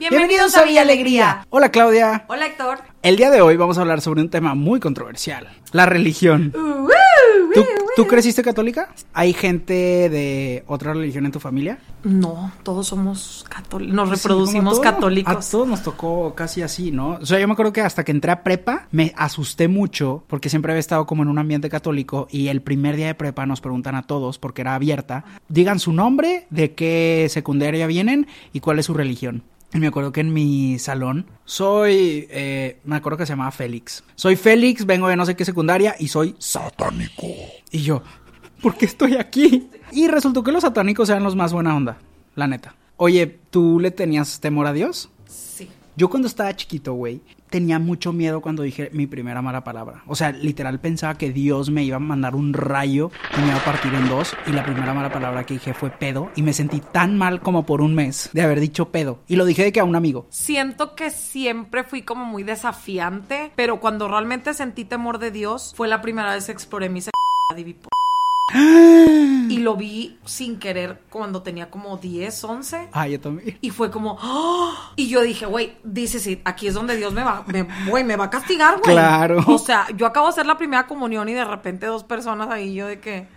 Bienvenidos a Villa Alegría. Hola Claudia. Hola Héctor. El día de hoy vamos a hablar sobre un tema muy controversial, la religión. Uh, ¿Tú, tú creciste católica? ¿Hay gente de otra religión en tu familia? No, todos somos católicos. Nos reproducimos católicos. A todos nos tocó casi así, ¿no? O sea, yo me acuerdo que hasta que entré a prepa me asusté mucho porque siempre había estado como en un ambiente católico y el primer día de prepa nos preguntan a todos, porque era abierta, digan su nombre, de qué secundaria vienen y cuál es su religión. Y me acuerdo que en mi salón soy, eh, me acuerdo que se llamaba Félix. Soy Félix, vengo de no sé qué secundaria y soy satánico. Y yo, ¿por qué estoy aquí? Y resultó que los satánicos eran los más buena onda, la neta. Oye, ¿tú le tenías temor a Dios? Sí. Yo cuando estaba chiquito, güey, tenía mucho miedo cuando dije mi primera mala palabra. O sea, literal pensaba que Dios me iba a mandar un rayo y me iba a partir en dos. Y la primera mala palabra que dije fue pedo. Y me sentí tan mal como por un mes de haber dicho pedo. Y lo dije de que a un amigo. Siento que siempre fui como muy desafiante, pero cuando realmente sentí temor de Dios fue la primera vez que exploré mi sexualidad y lo vi sin querer cuando tenía como 10, 11. Ah, yo también. Y fue como, ¡ah! y yo dije, güey, dice sí, aquí es donde Dios me va, me, güey, me va a castigar, güey. Claro. O sea, yo acabo de hacer la primera comunión y de repente dos personas ahí, yo de que,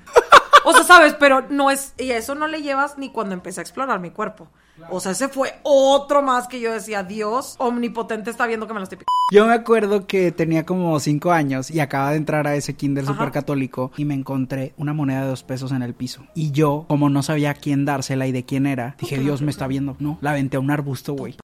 o sea, sabes, pero no es, y eso no le llevas ni cuando empecé a explorar mi cuerpo. O sea, ese fue otro más que yo decía, Dios omnipotente está viendo que me lo estoy picando. Yo me acuerdo que tenía como cinco años y acaba de entrar a ese kinder Ajá. super católico y me encontré una moneda de dos pesos en el piso. Y yo, como no sabía a quién dársela y de quién era, dije, Dios me está viendo. No, la aventé a un arbusto, güey.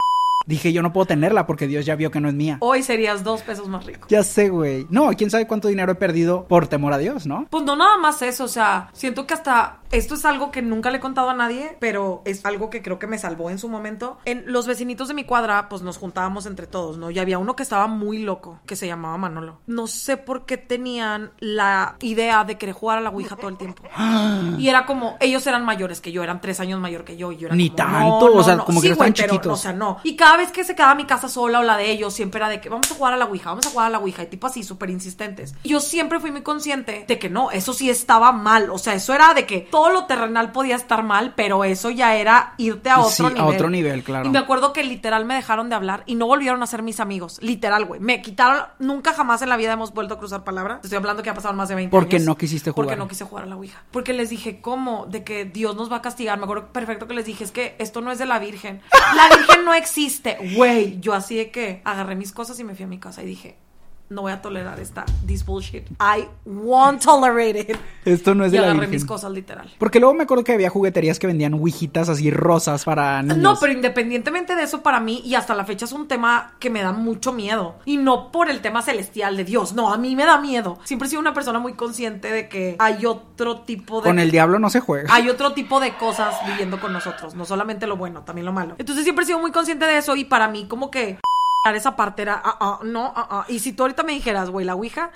Dije, yo no puedo tenerla porque Dios ya vio que no es mía. Hoy serías dos pesos más rico. Ya sé, güey. No, quién sabe cuánto dinero he perdido por temor a Dios, ¿no? Pues no nada más eso, o sea, siento que hasta esto es algo que nunca le he contado a nadie, pero es algo que creo que me salvó en su momento. En los vecinitos de mi cuadra, pues nos juntábamos entre todos, ¿no? Y había uno que estaba muy loco, que se llamaba Manolo. No sé por qué tenían la idea de querer jugar a la Ouija todo el tiempo. Y era como, ellos eran mayores que yo, eran tres años mayor que yo. Y yo era Ni como, tanto, o sea, como que Sí, no estaban güey, pero, chiquitos. O sea, no. Y cada vez que se quedaba mi casa sola o la de ellos, siempre era de que vamos a jugar a la Ouija, vamos a jugar a la Ouija, y tipo así, súper insistentes. Y yo siempre fui muy consciente de que no, eso sí estaba mal. O sea, eso era de que todo lo terrenal podía estar mal, pero eso ya era irte a otro Sí, a nivel. otro nivel, claro. Y me acuerdo que literal me dejaron de hablar y no volvieron a ser mis amigos. Literal, güey. Me quitaron, nunca jamás en la vida hemos vuelto a cruzar palabras. Te estoy hablando que ya pasaron más de 20 Porque años. no quisiste Porque jugar. no quise jugar a la Ouija. Porque les dije, ¿cómo? De que Dios nos va a castigar. Me acuerdo perfecto que les dije, es que esto no es de la Virgen. La Virgen no existe. Güey, yo así de que agarré mis cosas y me fui a mi casa y dije, no voy a tolerar esta, this bullshit. I won't tolerate it. Esto no es Y de la agarré Virgen. mis cosas literal. Porque luego me acuerdo que había jugueterías que vendían ouijitas así rosas para niños. No, pero independientemente de eso, para mí, y hasta la fecha es un tema que me da mucho miedo. Y no por el tema celestial de Dios, no, a mí me da miedo. Siempre he sido una persona muy consciente de que hay otro tipo de... Con el diablo no se juega. Hay otro tipo de cosas viviendo con nosotros, no solamente lo bueno, también lo malo. Entonces siempre he sido muy consciente de eso y para mí como que esa parte era, ah, ah, no, ah, ah. Y si tú ahorita me dijeras, güey, la Ouija,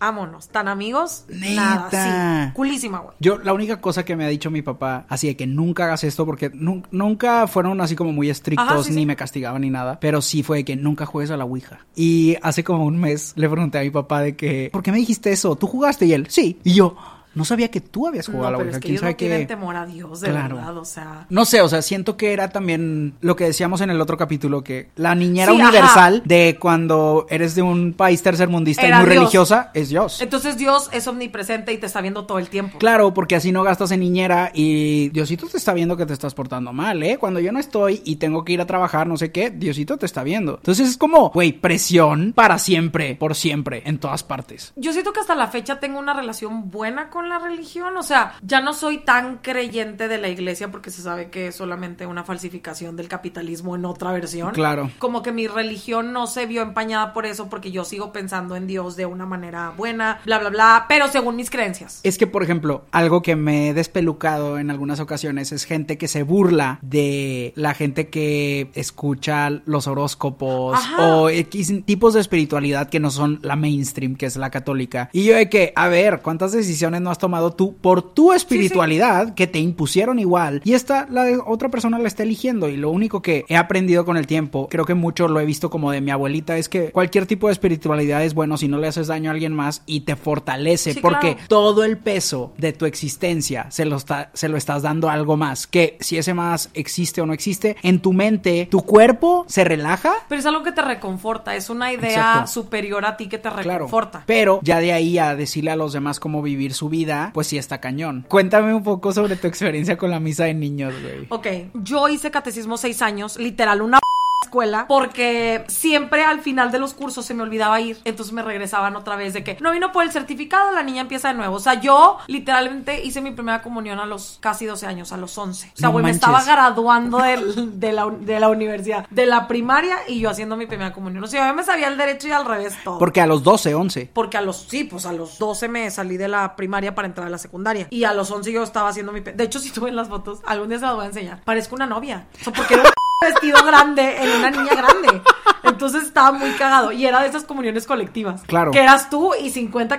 vámonos, tan amigos, nada, Neta. sí, culísima, güey. Yo, la única cosa que me ha dicho mi papá, así de que nunca hagas esto, porque nun- nunca fueron así como muy estrictos, Ajá, sí, ni sí. me castigaban ni nada, pero sí fue de que nunca juegues a la Ouija. Y hace como un mes le pregunté a mi papá de que, ¿por qué me dijiste eso? ¿Tú jugaste? Y él, sí. Y yo, no sabía que tú habías jugado a la pero Ouija. es que ¿Quién ellos sabe no tienen temor a Dios, de Claro. verdad, o sea... No sé, o sea, siento que era también lo que decíamos en el otro capítulo, que la niñera Sí, ajá. universal de cuando eres de un país tercermundista Era y muy Dios. religiosa es Dios. Entonces Dios es omnipresente y te está viendo todo el tiempo. Claro, porque así no gastas en niñera y Diosito te está viendo que te estás portando mal, ¿eh? Cuando yo no estoy y tengo que ir a trabajar, no sé qué, Diosito te está viendo. Entonces es como, güey, presión para siempre, por siempre, en todas partes. Yo siento que hasta la fecha tengo una relación buena con con la religión. O sea, ya no soy tan creyente de la iglesia porque se sabe que es solamente una falsificación del capitalismo en otra versión. Claro. Como que mi religión no se vio empañada por eso porque yo sigo pensando en Dios de una manera buena, bla, bla, bla, pero según mis creencias. Es que, por ejemplo, algo que me he despelucado en algunas ocasiones es gente que se burla de la gente que escucha los horóscopos Ajá. o X tipos de espiritualidad que no son la mainstream, que es la católica. Y yo de que, a ver, ¿cuántas decisiones no has tomado tú por tu espiritualidad que te impusieron igual? Y esta, la de otra persona la está eligiendo. Y lo único que he aprendido con el tiempo, creo que mucho lo he visto como de mi abuelita, es que cualquier tipo de espiritualidad es bueno si no le haces daño a alguien más y te fortalece. Sí, porque claro. todo el peso de tu existencia se lo, está, se lo estás dando a algo más. Que si ese más existe o no existe, en tu mente, tu cuerpo se relaja. Pero es algo que te reconforta, es una idea Exacto. superior a ti que te Claro. reconforta. Pero ya de ahí a decirle a los demás cómo vivir su vida, pues sí está cañón. Cuéntame un poco sobre tu experiencia con la misa de niños, güey. Ok, yo hice catecismo seis años, literal, una escuela, porque siempre al final de los cursos se me olvidaba ir, entonces me regresaban otra vez de que no vino por el certificado, la niña empieza de nuevo. O sea, yo literalmente hice mi primera comunión a los casi 12 años, a los 11. O sea, No güey, me estaba graduando de, la, de la universidad, de la primaria y yo haciendo mi primera comunión. O sea, yo me sabía el derecho y al revés todo. Porque a los 12, 11. Porque a los, sí, pues a los 12 me salí de la primaria para entrar a la secundaria. Y a los 11 yo estaba haciendo mi... De hecho, si tú ves las fotos, algún día se las voy a enseñar. Parezco una novia. O sea, porque vestido grande en una niña grande. Entonces estaba muy cagado. Y era de esas comuniones colectivas. Claro. Que eras tú y 50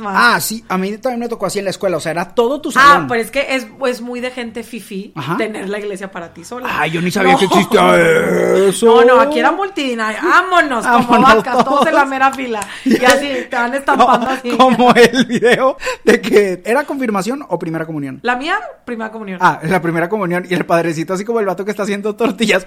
más. Ah, sí, a mí también me tocó así en la escuela, o sea, era todo tu Ah, salón. pero es que es, es muy de gente fifi tener la iglesia para ti sola. Ay, yo ni sabía No. que existía eso. No, no, aquí era multidinaria. Vámonos, como Vámonos vacas, todos en la mera fila. Y así, te van estampando así. Como el video de que era confirmación o primera comunión. La mía, primera comunión. Ah, la primera comunión y el padrecito así como el vato que está haciendo tortillas.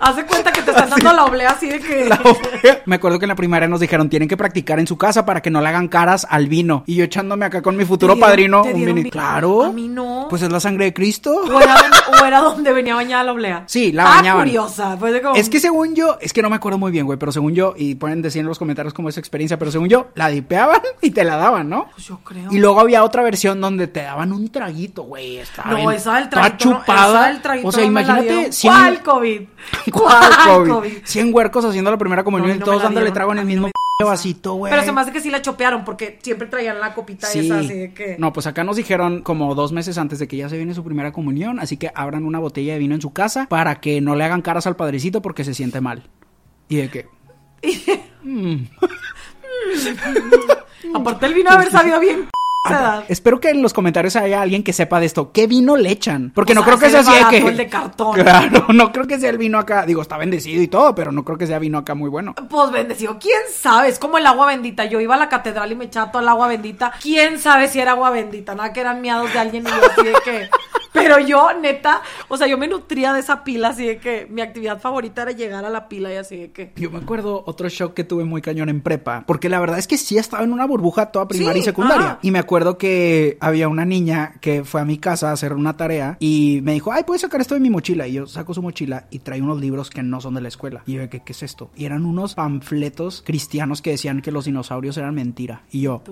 Haz de cuenta que te están dando la oblea así de que. La oblea. Me acuerdo que en la primaria nos dijeron tienen que practicar en su casa para que no le hagan caras al vino. Y yo echándome acá con mi futuro ¿Te dieron- padrino un vino. vi- Claro. A mí no. Pues es la sangre de Cristo. O era, donde, o era donde venía bañada la oblea. Sí, la Ah, bañaban. curiosa. Como... Es que según yo, es que no me acuerdo muy bien, güey, pero según yo, y pueden decir en los comentarios cómo es su experiencia, pero según yo, la dipeaban y te la daban, ¿no? Pues yo creo. Y luego había otra versión donde te daban un traguito, güey. Estaba No, bien- esa del traguito. no, chupada. esa del traguito o sea, no imagínate dieron. 100 ¿Cuál COVID? ¿Cuál COVID? 100 huercos haciendo la primera comunión No, y no todos me dándole trago en el A mismo p- vasito, güey. Pero se me hace que sí la chopearon porque siempre traían la copita Sí. esa así de que. No, pues acá nos dijeron como dos meses antes de que ya se viene su primera comunión, así que abran una botella de vino en su casa para que no le hagan caras al padrecito porque se siente mal. Y de que, Aparte el vino de haber sabido bien. Esa edad. espero que en los comentarios haya alguien que sepa de esto. ¿Qué vino le echan? Porque O no sea, creo que sea así de que... el de cartón. Claro, no creo que sea el vino acá. Digo, está bendecido y todo, pero no creo que sea vino acá muy bueno. Pues bendecido, quién sabe, es como el agua bendita. Yo iba a la catedral y me echaba todo el agua bendita. Quién sabe si era agua bendita, nada que eran miados de alguien y yo así de que. Pero yo, neta, o sea, yo me nutría de esa pila, así de que mi actividad favorita era llegar a la pila y así de que. Yo me acuerdo otro shock que tuve muy cañón en prepa, porque la verdad es que sí estaba en una burbuja toda primaria Sí, y secundaria. ajá. Y me acuerdo que había una niña que fue a mi casa a hacer una tarea y me dijo, ay, ¿puedes sacar esto de mi mochila? Y yo saco su mochila y trae unos libros que no son de la escuela. Y yo, ¿qué, qué es esto? Y eran unos panfletos cristianos que decían que los dinosaurios eran mentira. Y yo,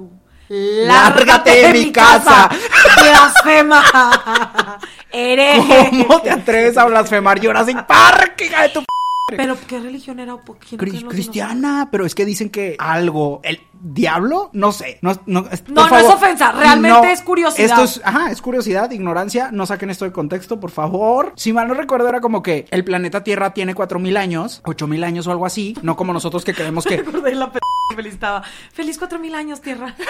¡Lárgate de mi casa! ¡Blasfema! ¡Hereje! ¿cómo te atreves a blasfemar Jurassic Park, hija de tu p-? ¿Pero qué religión era? ¿Por creen los cristiana, pero es que dicen que algo, el diablo, no sé, no, no, es- No, por no es favor, ofensa, realmente es curiosidad. Esto es, ajá, es curiosidad, ignorancia, no saquen esto de contexto, por favor. Si mal no recuerdo era como que el planeta Tierra tiene 4000 años, 8000 años o algo así, no como nosotros que creemos que de la p que feliz estaba. ¡Feliz cuatro mil años, tierra!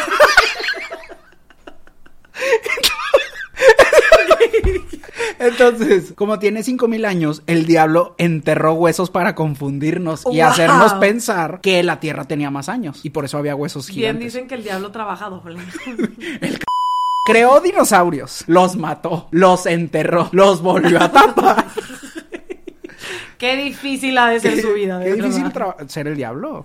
Entonces, como tiene 5000 años, el diablo enterró huesos para confundirnos y Wow. hacernos pensar que la Tierra tenía más años y por eso había huesos Bien gigantes. dicen que el diablo trabaja doble. Creó dinosaurios, los mató, los enterró, los volvió a tapar. Qué difícil ha de ser su vida, de Qué difícil ser el diablo.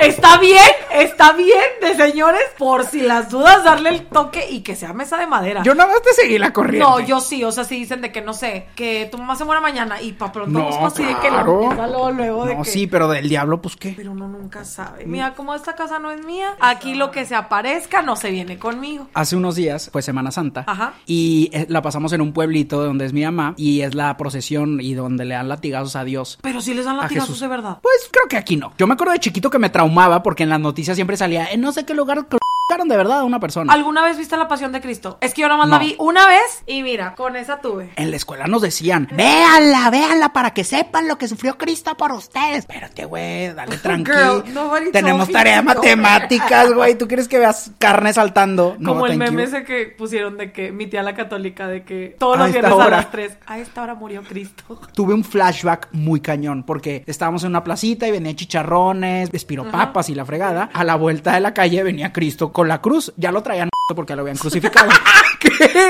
Está bien, está bien de señores, por si las dudas, darle el toque y que sea mesa de madera. Yo nada más te seguí la corriente. No, yo sí, o sea, si dicen de que no sé, que tu mamá se muere mañana y pa' pronto No, busco así de que empieza luego, luego de No, que. sí, pero del diablo, pues qué. Pero uno nunca sabe. Mira, como esta casa no es mía, aquí lo que se aparezca no se viene conmigo. Hace unos días fue Semana Santa Ajá. y eh, la pasamos en un pueblito donde es mi mamá y es la procesión y donde le dan latigazos a Dios. Pero si les dan latigazos de verdad. Pues creo que aquí no. Yo me acuerdo de chiquito que me porque en las noticias siempre salía en no sé qué lugar de verdad a una persona. ¿Alguna vez viste la pasión de Cristo? Es que yo nomás No. la vi una vez y mira, con esa tuve. En la escuela nos decían, véanla, véanla para que sepan lo que sufrió Cristo por ustedes. Espérate, güey, dale tranqui. Girl, nobody Tenemos tarea de matemáticas, güey. ¿Tú quieres que veas carne saltando? No, Como el meme you. ese que pusieron de que mi tía la católica, de que todos A los viernes a hora. las 3. A esta hora murió Cristo. Tuve un flashback muy cañón porque estábamos en una placita y venían chicharrones, espiropapas y la fregada. A la vuelta de la calle venía Cristo con la cruz. Ya lo traían porque lo habían crucificado.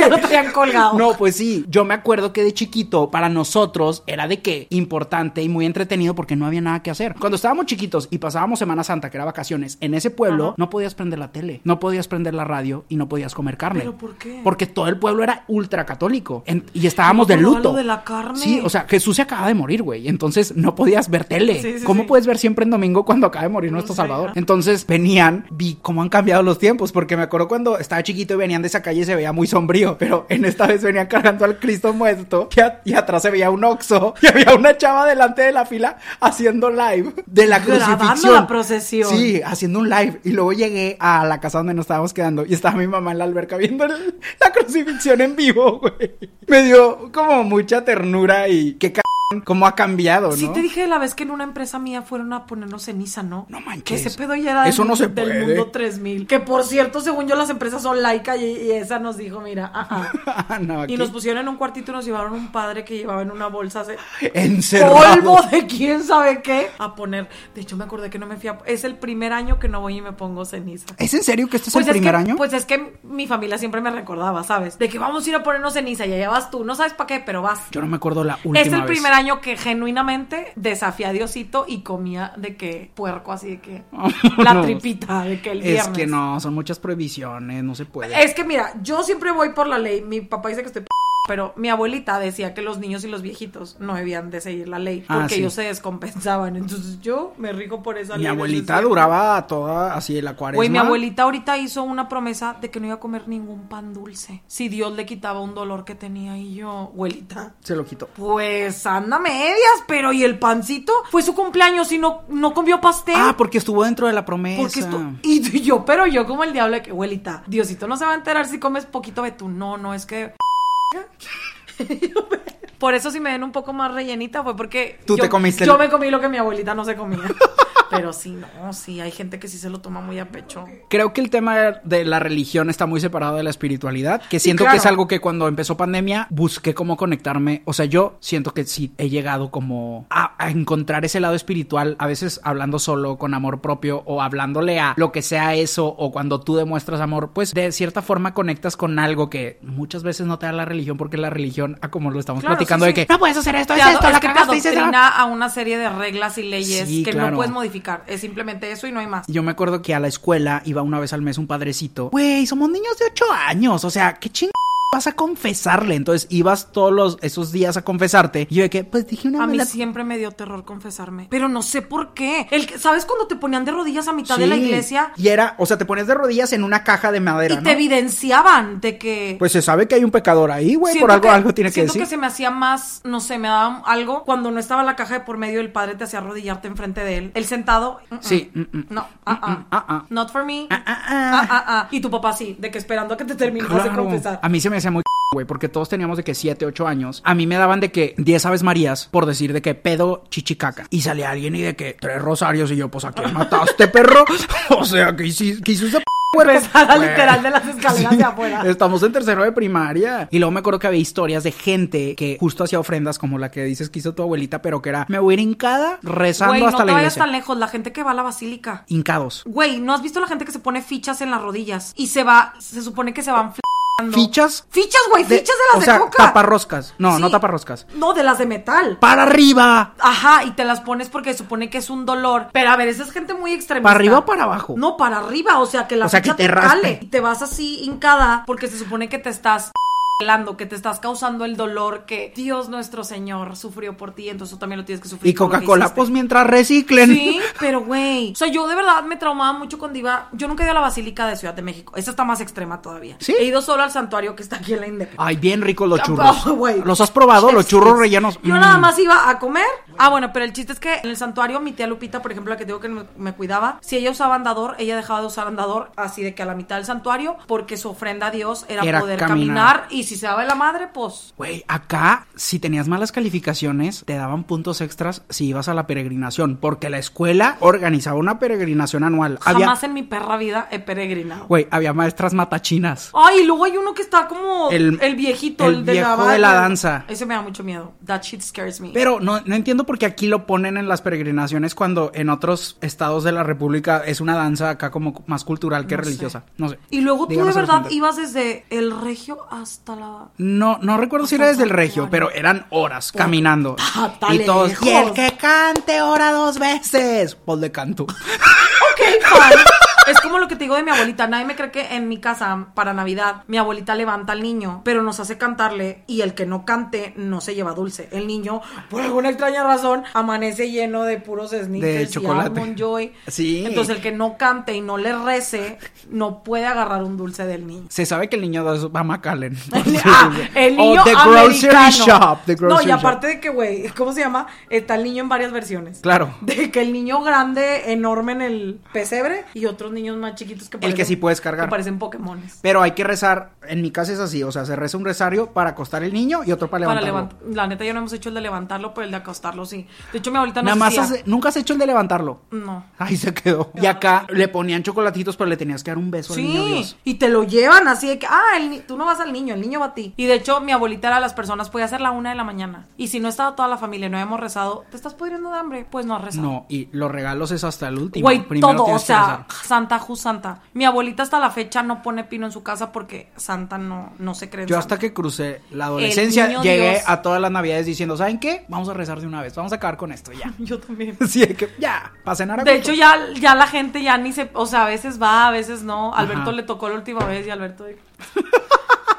Ya lo traían colgado. No, pues sí, yo me acuerdo que de chiquito para nosotros era de que importante y muy entretenido porque no había nada que hacer. Cuando estábamos chiquitos y pasábamos Semana Santa, que era vacaciones, en ese pueblo Ajá. no podías prender la tele, no podías prender la radio y no podías comer carne. ¿Pero por qué? Porque todo el pueblo era ultra católico en- y estábamos de luto. de la carne. Sí, o sea, Jesús se acaba de morir, güey. Entonces no podías ver tele. Sí, sí, ¿Cómo sí. puedes ver siempre en domingo cuando acaba de morir nuestro Salvador? Entonces venían, vi cómo han cambiado los tiempos, porque me acuerdo cuando estaba chiquito y venían de esa calle y se veía muy sombrío, pero en esta vez venían cargando al Cristo muerto y, a- y atrás se veía un oxo y había una chava delante de la fila haciendo live de la Grabando crucifixión. la procesión. Sí, haciendo un live. Y luego llegué a la casa donde nos estábamos quedando y estaba mi mamá en la alberca viendo el- la crucifixión en vivo, güey. Me dio como mucha ternura y qué c cómo ha cambiado, ¿no? Sí te dije la vez que en una empresa mía fueron a ponernos ceniza, ¿no? No manches. Que ese pedo ya era Eso del, no se del puede. mundo 3000. Que por cierto, según yo, las empresas son laica y, y esa nos dijo, mira, ajá. No, Y nos pusieron en un cuartito y nos llevaron un padre que llevaba en una bolsa se- encerrado. polvo de quién sabe qué a poner. De hecho, me acordé que no me fui a... Es el primer año que no voy y me pongo ceniza. ¿Es en serio que este es Pues el primer que, año? Pues es que mi familia siempre me recordaba, ¿sabes? De que vamos a ir a ponernos ceniza y allá vas tú. No sabes para qué, pero vas. Yo no me acuerdo la última Es el vez. primer año que genuinamente desafié a Diosito y comía de que puerco, así de que la tripita, de que el Es viernes. que no, son muchas prohibiciones, no se puede. Es que mira, yo siempre voy por la ley. Mi papá dice que estoy p- pero mi abuelita decía que los niños y los viejitos no debían de seguir la ley Ah, porque sí. ellos se descompensaban. Entonces yo me rijo por esa ley. Mi abuelita duraba toda así la cuaresma. Güey, mi abuelita ahorita hizo una promesa de que no iba a comer ningún pan dulce. Si Dios le quitaba un dolor que tenía y yo, abuelita. Se lo quitó. Pues anda medias, pero ¿y el pancito? Fue su cumpleaños y no, no comió pastel. Ah, porque estuvo dentro de la promesa. porque. Y yo, pero yo como el diablo de que, abuelita, Diosito no se va a enterar si comes poquito betún. No, no, es que. Por eso si me ven un poco más rellenita fue porque Tú yo, te comiste yo el- me comí lo que mi abuelita no se comía. Pero sí, no, sí, hay gente que sí se lo toma muy a pecho. Creo que el tema de la religión está muy separado de la espiritualidad, que siento claro. que es algo que cuando empezó pandemia busqué cómo conectarme, o sea, yo siento que sí he llegado como a, a encontrar ese lado espiritual, a veces hablando solo con amor propio o hablándole a lo que sea eso o cuando tú demuestras amor, pues de cierta forma conectas con algo que muchas veces no te da la religión porque la religión, a como lo estamos Claro, platicando sí, de sí. que no puedes hacer esto, es esto, es la que te a una serie de reglas y leyes que claro. no puedes modificar. Es simplemente eso y no hay más. Yo me acuerdo que a la escuela iba una vez al mes un padrecito. Güey, somos niños de 8 años. O sea, qué ching vas a confesarle. Entonces ibas todos los, esos días a confesarte. Y yo de que, pues dije una A mí siempre me dio terror confesarme. Pero no sé por qué. El ¿Sabes cuando te ponían de rodillas a mitad de la iglesia? Y era, o sea, te ponías de rodillas en una caja de madera. Y ¿no? te evidenciaban de que. Pues se sabe que hay un pecador ahí, güey. Siento Por algo, que- algo tiene que siento decir. que se me hacía más, no sé, me daba algo cuando no estaba la caja de por medio el padre te hacía arrodillarte enfrente de él. El sentado, mm, mm. Sí, mm, no, ah, ah, ah, ah. not for me, Ah, ah, ah. Ah, ah, ah. y tu papá sí, de que esperando a que te terminas de confesar. A mí se me hacía muy güey, porque todos teníamos de que 7, 8 años. A mí me daban de que 10 aves marías por decir de que pedo chichicaca. Y salía alguien y de que tres rosarios y yo, pues a quién mataste, perro. o sea, ¿qué hiciste, p- puerco? Pesada literal de las escaleras de afuera. Estamos en tercero de primaria. Y luego me acuerdo que había historias de gente que justo hacía ofrendas como la que dices que hizo tu abuelita, pero que era, me voy a ir hincada rezando Güey, no hasta te la vayas iglesia. tan lejos, la gente que va a la basílica. Hincados. Güey, ¿no has visto la gente que se pone fichas en las rodillas? Y se va, se supone que se van Fichas. Fichas, güey, fichas de las o de sea, coca. taparroscas. No, Sí. no taparroscas. No, de las de metal. ¡Para arriba! Ajá, y te las pones porque supone que es un dolor. Pero a ver, esa es gente muy extremista. ¿Para arriba o para abajo? No, para arriba, o sea, que la O sea, ficha que te te, cale. Y te vas así hincada porque se supone que te estás que te estás causando el dolor que Dios nuestro Señor sufrió por ti, entonces tú también lo tienes que sufrir. Y Coca-Cola, pues mientras reciclen. Sí, pero güey. O sea, yo de verdad me traumaba mucho con Diva. Yo nunca he ido a la Basílica de Ciudad de México. Esa está más extrema todavía. ¿Sí? He ido solo al santuario que está aquí en la Indep. Ay, bien ricos los churros. Oh, güey. ¿Los has probado? Los churros rellenos. Yo Mm. nada más iba a comer. Ah, bueno, pero el chiste es que en el santuario mi tía Lupita, por ejemplo, la que digo que me, me cuidaba, si ella usaba andador, ella dejaba de usar andador así de que a la mitad del santuario, porque su ofrenda a Dios era, Era poder caminar. caminar. y si se daba de la madre, pues Güey, acá, si tenías malas calificaciones, te daban puntos extras si ibas a la peregrinación. Porque la escuela organizaba una peregrinación anual. Había, jamás en mi perra vida he peregrinado. güey, había maestras matachinas. Ay, y luego hay uno que está como El- el, viejito, el el, de, viejo la, de la danza. Ese me da mucho miedo. That shit scares me. Pero no, no entiendo por qué aquí lo ponen en las peregrinaciones cuando en otros estados de la República es una danza acá como más cultural que No sé. religiosa. No sé. y luego tú de Díganos verdad ibas desde el regio hasta la. No, no recuerdo si era desde el regio, pero eran horas caminando. Ah, y todos, lejos. y el que cante hora dos veces. Pues de canto. Ok, fine. Es como lo que te digo de mi abuelita. Nadie me cree que en mi casa, para Navidad, mi abuelita levanta al niño, pero nos hace cantarle y el que no cante no se lleva dulce. El niño, por alguna extraña razón, amanece lleno de puros sneakers De y chocolate. Almond Joy. Sí. Entonces el que no cante y no le rece, no puede agarrar un dulce del niño. Se sabe que el niño va a McAllen. Ah, el niño O The Grocery. Shop. The no, y aparte shop. de que, güey, ¿cómo se llama? Está el niño en varias versiones. Claro. De que el niño grande, enorme en el pesebre y otros niños más chiquitos que El que sí puedes cargar. Que parecen Pokémones. Pero hay que rezar. En mi casa es así. O sea, se reza un rezario para acostar el niño y otro para Para levantarlo. levantar. La neta, yo no hemos hecho el de levantarlo, pero el de acostarlo sí. De hecho, mi abuelita Nada nos más has- nunca has hecho el de levantarlo. No. Ahí se quedó. Y acá le ponían chocolatitos, pero le tenías que dar un beso al niño Sí, Dios. y te lo llevan así de que, ah, el tú no vas al niño, el niño va a ti. Y de hecho, mi abuelita era de las personas, podía ser la una de la mañana. Y si no estaba toda la familia, no habíamos rezado, ¿te estás pudriendo de hambre? Pues no has rezado. No, y los regalos es hasta el último. Güey, Primero todo, o sea. Santa Ju Santa. Mi abuelita hasta la fecha no pone pino en su casa porque Santa no, no se cree en Yo Santa. hasta que crucé la adolescencia llegué Dios. a todas las navidades diciendo, ¿saben qué? Vamos a rezar de una vez, vamos a acabar con esto ya. Yo también. De que ya, para cenar a De gusto. hecho, ya, ya la gente ya ni se... O sea, a veces va, a veces no. Alberto Ajá. le tocó la última vez y Alberto... de-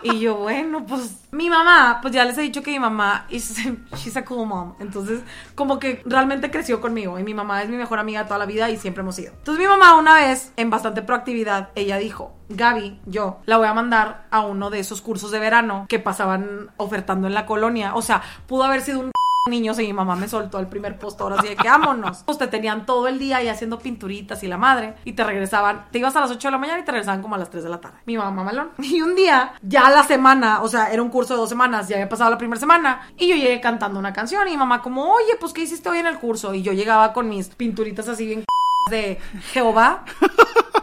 Y yo, bueno, pues mi mamá, pues ya les he dicho que mi mamá is, she's a cool mom. Entonces, como que realmente creció conmigo. Y mi mamá es mi mejor amiga toda la vida y siempre hemos ido. Entonces, mi mamá, una vez, en bastante proactividad, ella dijo: Gaby, yo la voy a mandar a uno de esos cursos de verano que pasaban ofertando en la colonia. O sea, pudo haber sido un niños y mi mamá me soltó el primer postor así de que vámonos. Pues te tenían todo el día ahí haciendo pinturitas y la madre y te regresaban, te ibas a las 8 de la mañana y te regresaban como a las 3 de la tarde. Mi mamá malón. Y un día, ya la semana, o sea, era un curso de dos semanas, ya había pasado la primera semana y yo llegué cantando una canción y mi mamá como, oye, pues ¿qué hiciste hoy en el curso? Y yo llegaba con mis pinturitas así bien de Jehová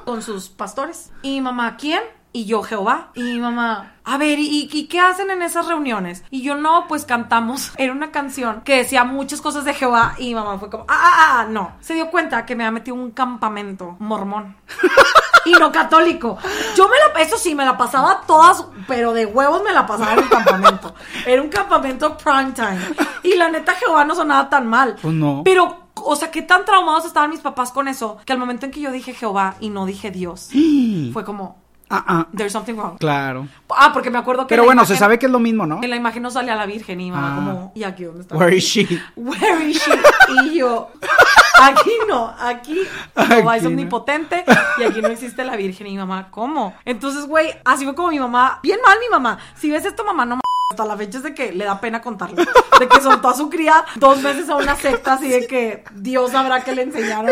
con sus pastores. Y mamá, ¿quién? Y yo, Jehová. Y mi mamá, a ver, ¿y, y qué hacen en esas reuniones? Y yo, no, pues cantamos. Era una canción que decía muchas cosas de Jehová. Y mi mamá fue como, ah, ah, ah, no. Se dio cuenta que me había metido un campamento mormón. Y no católico. Yo me la, eso sí, me la pasaba todas, pero de huevos me la pasaba en el campamento. Era un campamento prime time. Y la neta, Jehová no sonaba tan mal. Pues no. Pero, o sea, qué tan traumados estaban mis papás con eso, que al momento en que yo dije Jehová y no dije Dios, fue como, Ah, ah, there's something wrong. claro. Ah, porque me acuerdo que Pero bueno, se sabe que es lo mismo, ¿no? En la imagen no salía la Virgen y mi mamá Ah. como, ¿y aquí dónde está? Where is she? Where is she? Y yo, aquí no, aquí es Aquí no. omnipotente y aquí no existe la Virgen. Y mi mamá, ¿cómo? Entonces, güey, así fue como mi mamá, bien mal mi mamá. Si ves esto, mamá, no m- hasta la fecha es de que le da pena contarlo. De que soltó a su cría dos veces a una secta así de que Dios sabrá que le enseñaron.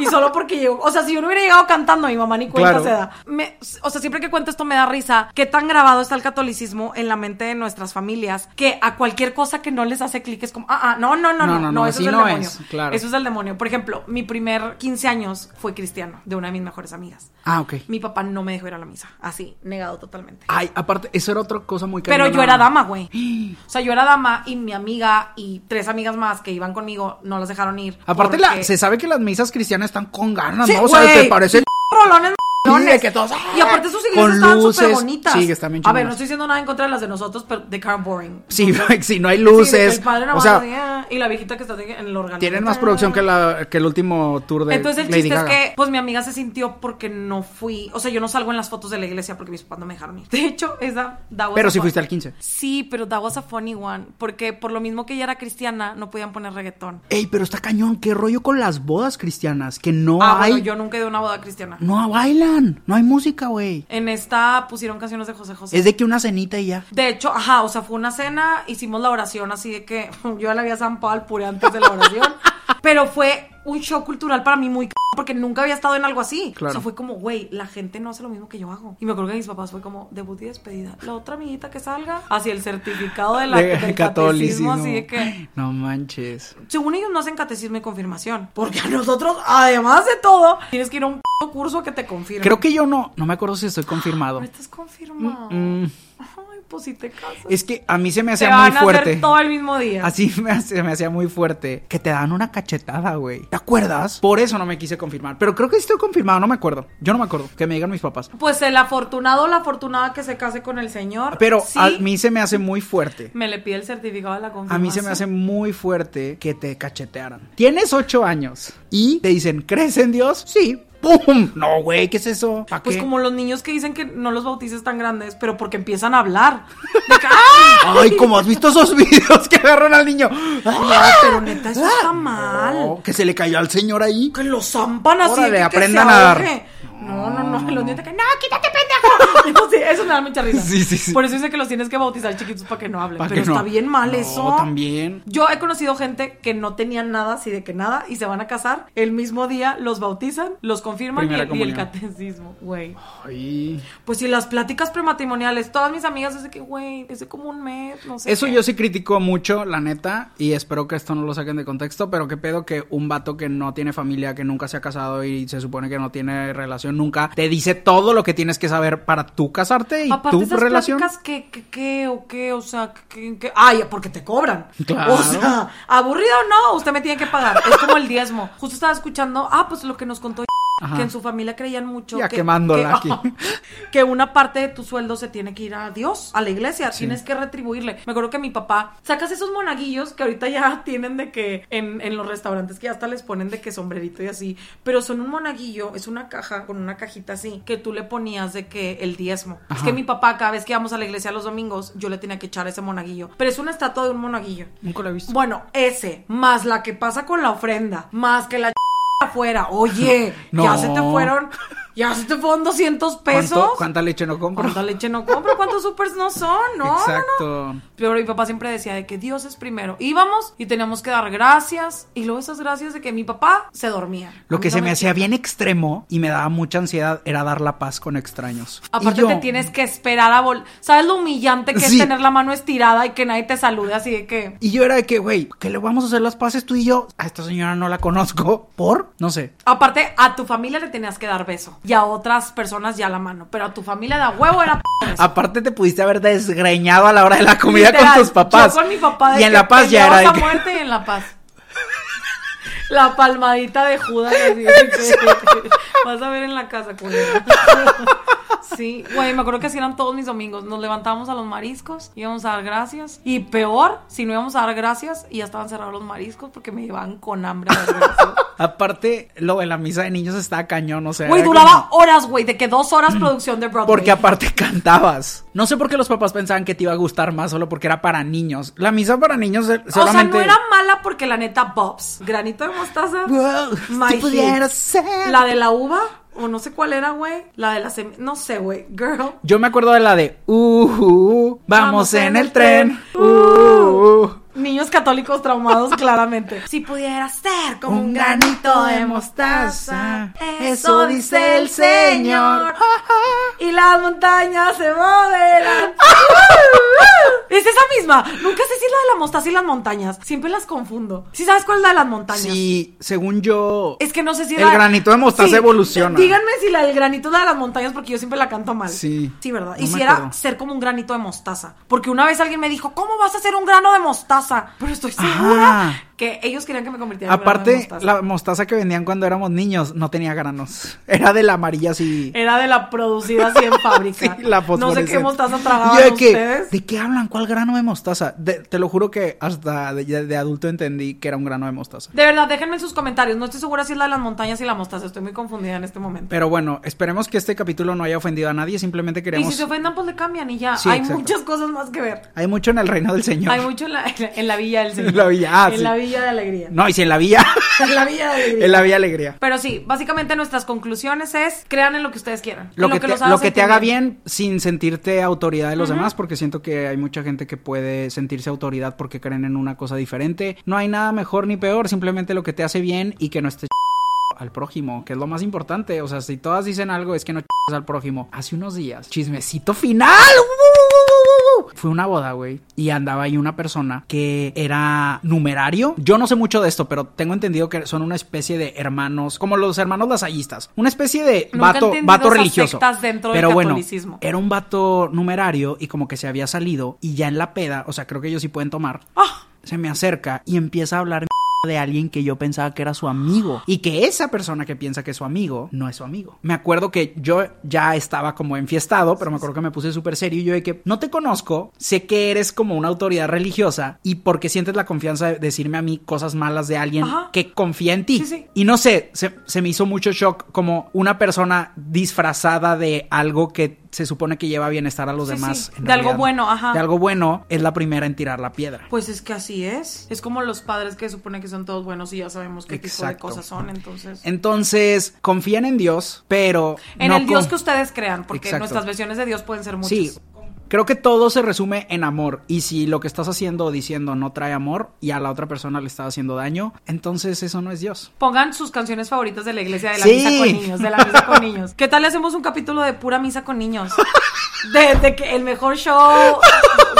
Y solo porque llegó. O sea, si yo no hubiera llegado cantando, mi mamá ni cuenta Claro. se da. Me- o sea, siempre que cuento esto me da risa. Qué tan grabado está el catolicismo en la mente de nuestras familias que a cualquier cosa que no les hace clic es como, ah, ah, no, no, no, No, no, no, no, eso es el no demonio. es, claro. Eso es el demonio. Por ejemplo, mi primer 15 años fue cristiano de una de mis mejores amigas. Ah, ok. Mi papá no me dejó ir a la misa. Así, negado totalmente. Ay, aparte, eso era otra cosa muy Pero yo era dama, güey. O sea, yo era dama y mi amiga y tres amigas más que iban conmigo no las dejaron ir. Aparte, porque- la, se sabe que las misas cristianas están con ganas, Sí, ¿no? O sea, te parece... Rolones, de que todos, Y aparte sus iglesias estaban súper bonitas. Sí, que están bien A ver, no estoy diciendo nada en contra de las de nosotros, pero kind of boring. Sí, sí, no hay Sí, de luces. el padre o sea, ponía- y la viejita que está en el órgano. tienen más producción que, la, que el último tour de Entonces el Lady chiste Gaga. es que, pues mi amiga se sintió porque no fui. O sea, yo no salgo en las fotos de la iglesia porque mis papás no me dejaron ir. De hecho, esa. Pero sí fun- fuiste al 15. Sí, pero that was a funny one. Porque por lo mismo que ella era cristiana, no podían poner reggaetón. Ey, pero está cañón. ¿Qué rollo con las bodas cristianas? Que no ah, hay. bueno, yo nunca he ido a una boda cristiana. No bailan. No hay música, güey. En esta pusieron canciones de José José. Es de que una cenita y ya. De hecho, ajá, o sea, fue una cena, hicimos la oración así de que yo ya le había zampado al puré antes de la oración, pero fue un show cultural para mí muy c- porque nunca había estado en algo así. Claro. O sea, fue como, güey, la gente no hace lo mismo que yo hago. Y me acuerdo que mis papás fue como debut y despedida. La otra amiguita que salga, hacia el certificado de la, De del catolicismo. catecismo, así de que No manches. según ellos no hacen catecismo y confirmación, porque a nosotros, además de todo, tienes que ir a un curso que te confirme. Creo que yo no. No me acuerdo si estoy confirmado. No estás confirmado. Mm, Ay, pues si te casas. es que a mí se me te hacía van muy a fuerte. hacer todo el mismo día. Así me hace- me hacía muy fuerte. Que te dan una cachetada, güey. ¿Te acuerdas? Por eso no me quise confirmar. Pero creo que sí estoy confirmado, no me acuerdo. Yo no me acuerdo. Que me digan mis papás. Pues el afortunado o la afortunada que se case con el señor. Pero sí, a mí se me hace muy fuerte. me le pide el certificado de la A confirmación. mí se me hace muy fuerte que te cachetearan. Tienes ocho años y te dicen, ¿crees en Dios? Sí. ¡Pum! No, güey, ¿qué es eso? ¿Para Pues qué? como los niños que dicen que no los bautices tan grandes, pero porque empiezan a hablar. Que, ¡ah! Ay, como has visto esos videos que agarran al niño. No, pero neta, eso está mal. No, que se le cayó al señor ahí. Que lo zampan así. Órale, que aprendan a dar. No, no, no. Los niños que, no, quítate, sí, eso me da mucha risa. Sí, sí, sí. Por eso dice que los tienes que bautizar chiquitos para que no hablen. Pero no. está bien mal No, eso. también. Yo he conocido gente que no tenían nada, así de que nada, y se van a casar. El mismo día los bautizan, los confirman y el, y el comunión. catecismo, güey. Pues si las pláticas prematrimoniales, todas mis amigas desde que, güey, desde como un mes, no sé. Eso qué. yo sí critico mucho, la neta, y espero que esto no lo saquen de contexto, pero qué pedo que un vato que no tiene familia, que nunca se ha casado y se supone que no tiene relación nunca, te dice todo lo que tienes que saber para tú casarte y Aparte tu esas relación. pláticas, ¿qué, qué, qué, o qué? O sea, ¿qué, qué? Ay, porque te cobran. Claro. O sea, aburrido no, usted me tiene que pagar. Es como el diezmo. Justo estaba escuchando, ah, pues lo que nos contó Ajá. que en su familia creían mucho Ya que, quemándola que, aquí. que una parte de tu sueldo se tiene que ir a Dios, a la iglesia, tienes que retribuirle. Me acuerdo que mi papá, sacas esos monaguillos que ahorita ya tienen de que en, en los restaurantes que hasta les ponen de que sombrerito y así, pero son un monaguillo, es una caja con una cajita así, que tú le ponías de que el diezmo. Es que mi papá cada vez que íbamos a la iglesia los domingos, yo le tenía que echar ese monaguillo, pero es una estatua de un monaguillo. Nunca lo he visto. Bueno, ese, más la que pasa con la ofrenda, más que la afuera. Oye, No. ya se te fueron, ya se te fueron 200 pesos. ¿Cuánto- ¿Cuánta leche no compro? ¿Cuánta leche no compro? ¿Cuántos supers no son? No, no, no. Exacto. Pero mi papá siempre decía de que Dios es primero. Íbamos y teníamos que dar gracias. Y luego esas gracias de que mi papá se dormía. Lo que no se me hacía bien extremo y me daba mucha ansiedad era dar la paz con extraños. Aparte yo- te tienes que esperar a vol... ¿Sabes lo humillante que Sí. es tener la mano estirada y que nadie te salude así de que... Y yo era de que, güey, que le vamos a hacer las paces tú y yo. A esta señora no la conozco. ¿Por? No sé. Aparte, a tu familia le tenías que dar beso. Y a otras personas ya la mano. Pero a tu familia de a huevo era. Aparte te pudiste haber desgreñado a la hora de la comida Literal, con tus papás. Yo con mi papá de y en La Paz ya era de muerte y en La Paz. La palmadita de Judas así vas a ver en la casa, culera. Sí, güey, me acuerdo que así eran todos mis domingos. Nos levantábamos a los mariscos, íbamos a dar gracias. Y peor, si no íbamos a dar gracias y ya estaban cerrados los mariscos porque me llevaban con hambre. Aparte, lo de la misa de niños estaba cañón, o sea... Güey, duraba como- horas, güey, de que dos horas producción de Broadway. Porque aparte cantabas. No sé por qué los papás pensaban que te iba a gustar más solo porque era para niños. La misa para niños eh, O sea, solamente... no era mala porque la neta, Bobs, granito de mostaza. Wow, My si hit. pudiera ser. La de la uva, o no sé cuál era, güey. La de la sem... No sé, güey. Girl. Yo me acuerdo de la de... Uh, uh, vamos, en, el tren. Uh, uh. Niños católicos traumados, claramente. Si pudiera ser como un granito de mostaza, eso dice el Señor. Y las montañas se moverán. Es esa misma. Nunca sé si es la de la mostaza y las montañas. Siempre las confundo. ¿Sí sabes cuál es la de las montañas? Sí, según yo... Es que no sé si El granito de mostaza evoluciona. Díganme si la del granito es la de las montañas, porque yo siempre la canto mal. Sí. Sí, ¿verdad? No y si era ser como un granito de mostaza. Porque una vez alguien me dijo, ¿cómo vas a hacer un grano de mostaza? Pero estoy segura Ah. Que ellos querían que me convirtiera en Aparte, mostaza. la mostaza que vendían cuando éramos niños no tenía granos. Era de la amarilla así. Era de la producida así en fábrica. Sí, la no sé qué mostaza Y tragaban de que, ustedes. ¿De qué hablan? ¿Cuál grano de mostaza? De- te lo juro que hasta de, de adulto entendí que era un grano de mostaza. De verdad, déjenme en sus comentarios. No estoy segura si es la de las montañas y la mostaza. Estoy muy confundida en este momento. Pero bueno, esperemos que este capítulo no haya ofendido a nadie. Simplemente y queremos. si se ofendan, pues le cambian y ya. Sí, Hay exacto. muchas cosas más que ver. Hay mucho en el reino del Señor. Hay mucho en la, en la villa del Señor. En la villa, ah, En sí. la villa de alegría. No, y si en la villa. En la villa de alegría. en la villa alegría. Pero sí, básicamente nuestras conclusiones es crean en lo que ustedes quieran. En Lo que, te, los haga lo que te haga bien sin sentirte autoridad de los demás, porque siento que hay mucha gente que puede sentirse autoridad porque creen en una cosa diferente. No hay nada mejor ni peor, simplemente lo que te hace bien y que no estés al prójimo, que es lo más importante. O sea, si todas dicen algo es que no al prójimo. Hace unos días, chismecito final. ¡Uh! Fue una boda, güey, y andaba ahí una persona que era numerario. Yo no sé mucho de esto, pero tengo entendido que son una especie de hermanos, como los hermanos lasallistas. Una especie de Nunca vato, vato religioso. del pero bueno, era un vato numerario y como que se había salido y ya en la peda, o sea, creo que ellos sí pueden tomar. Ah, Se me acerca y empieza a hablar de alguien que yo pensaba que era su amigo y que esa persona que piensa que es su amigo no es su amigo. Me acuerdo que yo ya estaba como enfiestado, pero me acuerdo que me puse súper serio y yo de que no te conozco, sé que eres como una autoridad religiosa y porque sientes la confianza de decirme a mí cosas malas de alguien Ajá. que confía en ti. Sí, sí. Y no sé, se, se me hizo mucho shock como una persona disfrazada de algo que se supone que lleva bienestar a los Sí, demás. sí. De algo bueno, ajá. De algo bueno es la primera en tirar la piedra. pues es que así es. Es como los padres que supone que son todos buenos y ya sabemos qué tipo de cosas son, entonces. Entonces, confían en Dios, pero. En no el Dios que ustedes crean, porque Exacto. nuestras versiones de Dios pueden ser muchas. Sí. Creo que todo se resume en amor. Y si lo que estás haciendo o diciendo no trae amor y a la otra persona le está haciendo daño, entonces eso no es Dios. Pongan sus canciones favoritas de la iglesia de la Sí. misa con niños, de la misa con niños. ¿Qué tal le hacemos un capítulo de pura misa con niños? De, de que el mejor show,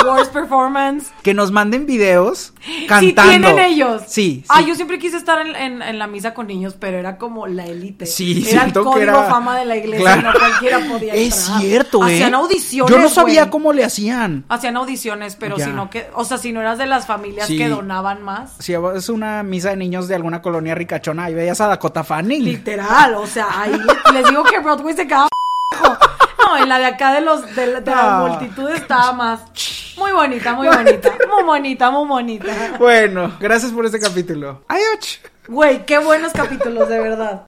worst performance. Que nos manden videos cantando. Sí, tienen ellos. Sí. Ah, sí. yo siempre quise estar en, en- en la misa con niños, pero era como la élite. Sí, era el código era- fama de la iglesia, Claro. no cualquiera podía Es entrar. cierto, ¿eh? Hacían audiciones, Yo no sabía güey. cómo le hacían. Hacían audiciones, pero Ya. si no que, o sea, si no eras de las familias Sí. que donaban más. Si es una misa de niños de alguna colonia ricachona y veías a Dakota Fanning. Literal, o sea, ahí le- les digo que Broadway se quedaba No, en la de acá de los de, la- de la multitud estaba más muy bonita, muy bonita, muy bonita, muy bonita. Bueno, gracias por este capítulo. Adiós. Güey, qué buenos capítulos, de verdad.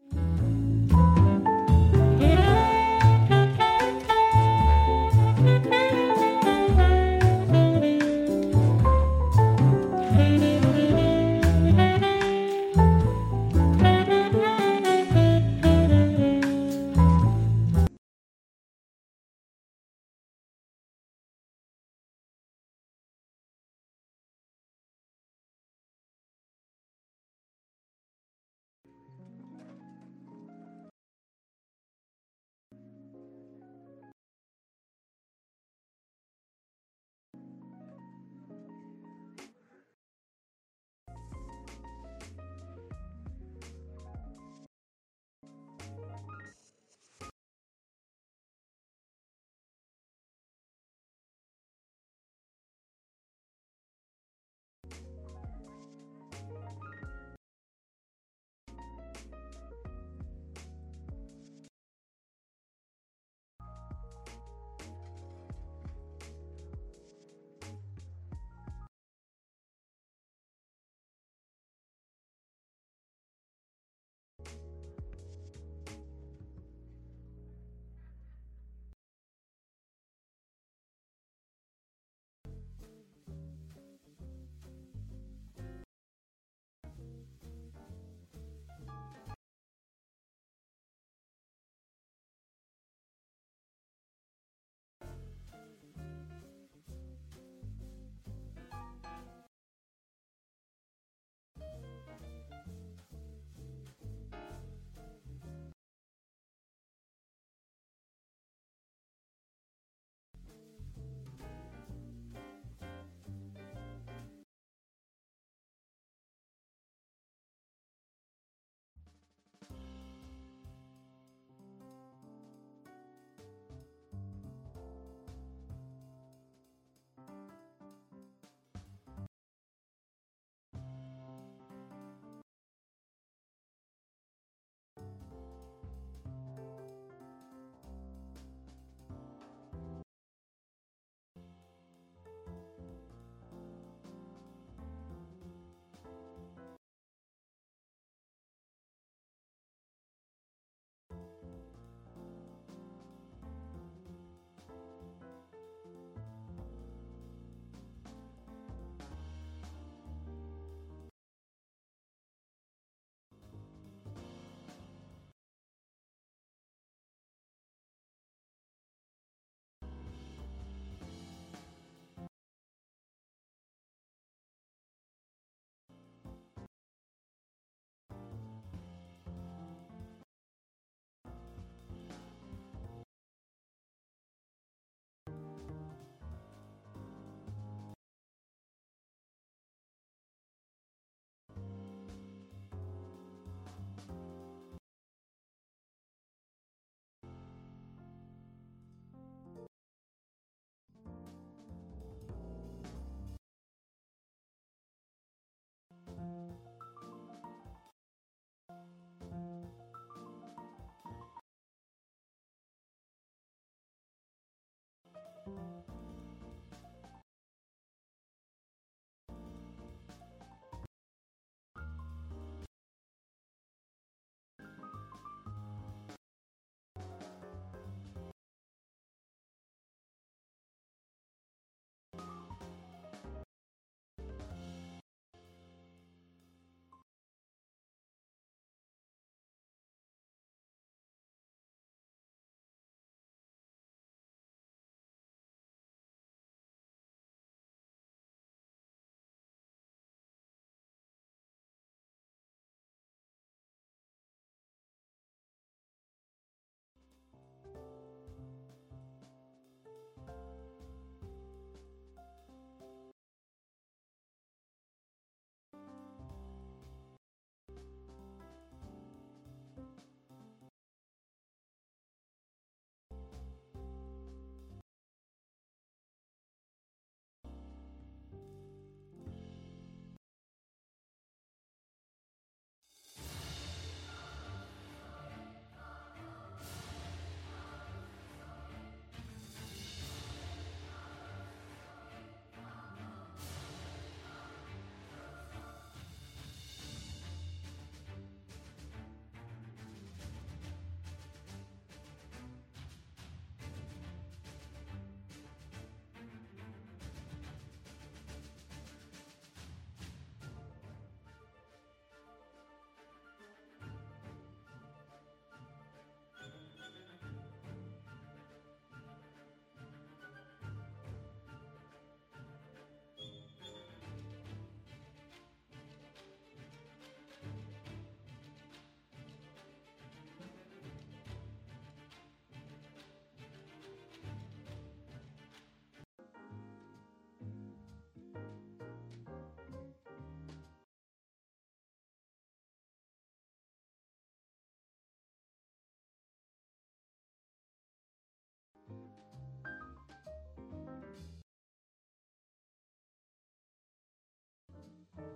い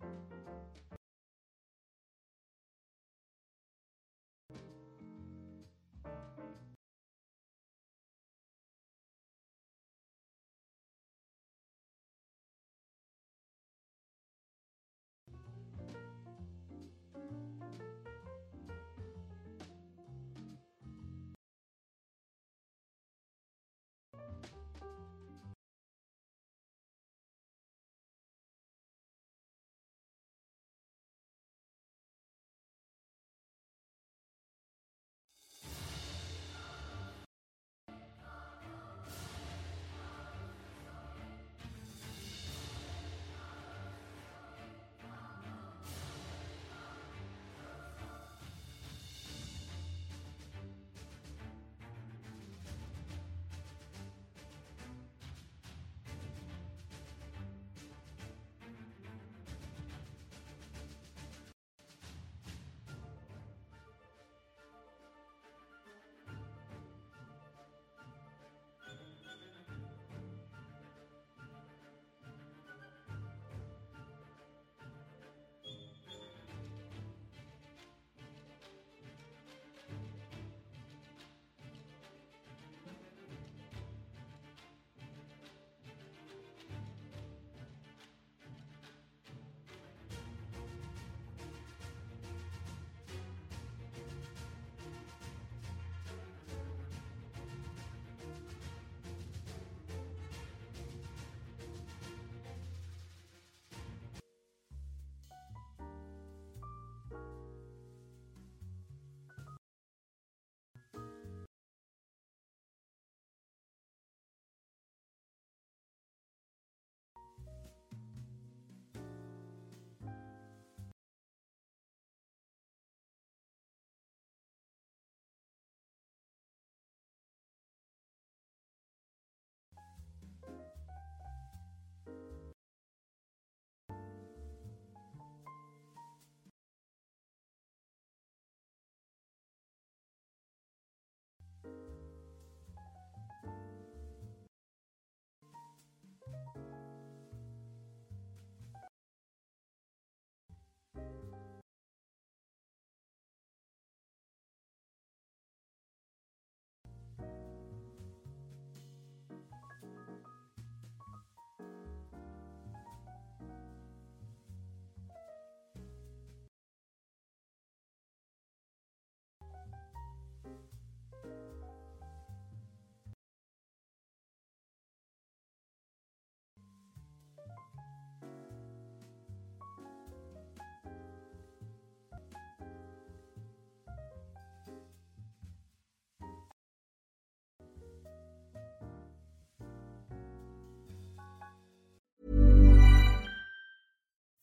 ただきます。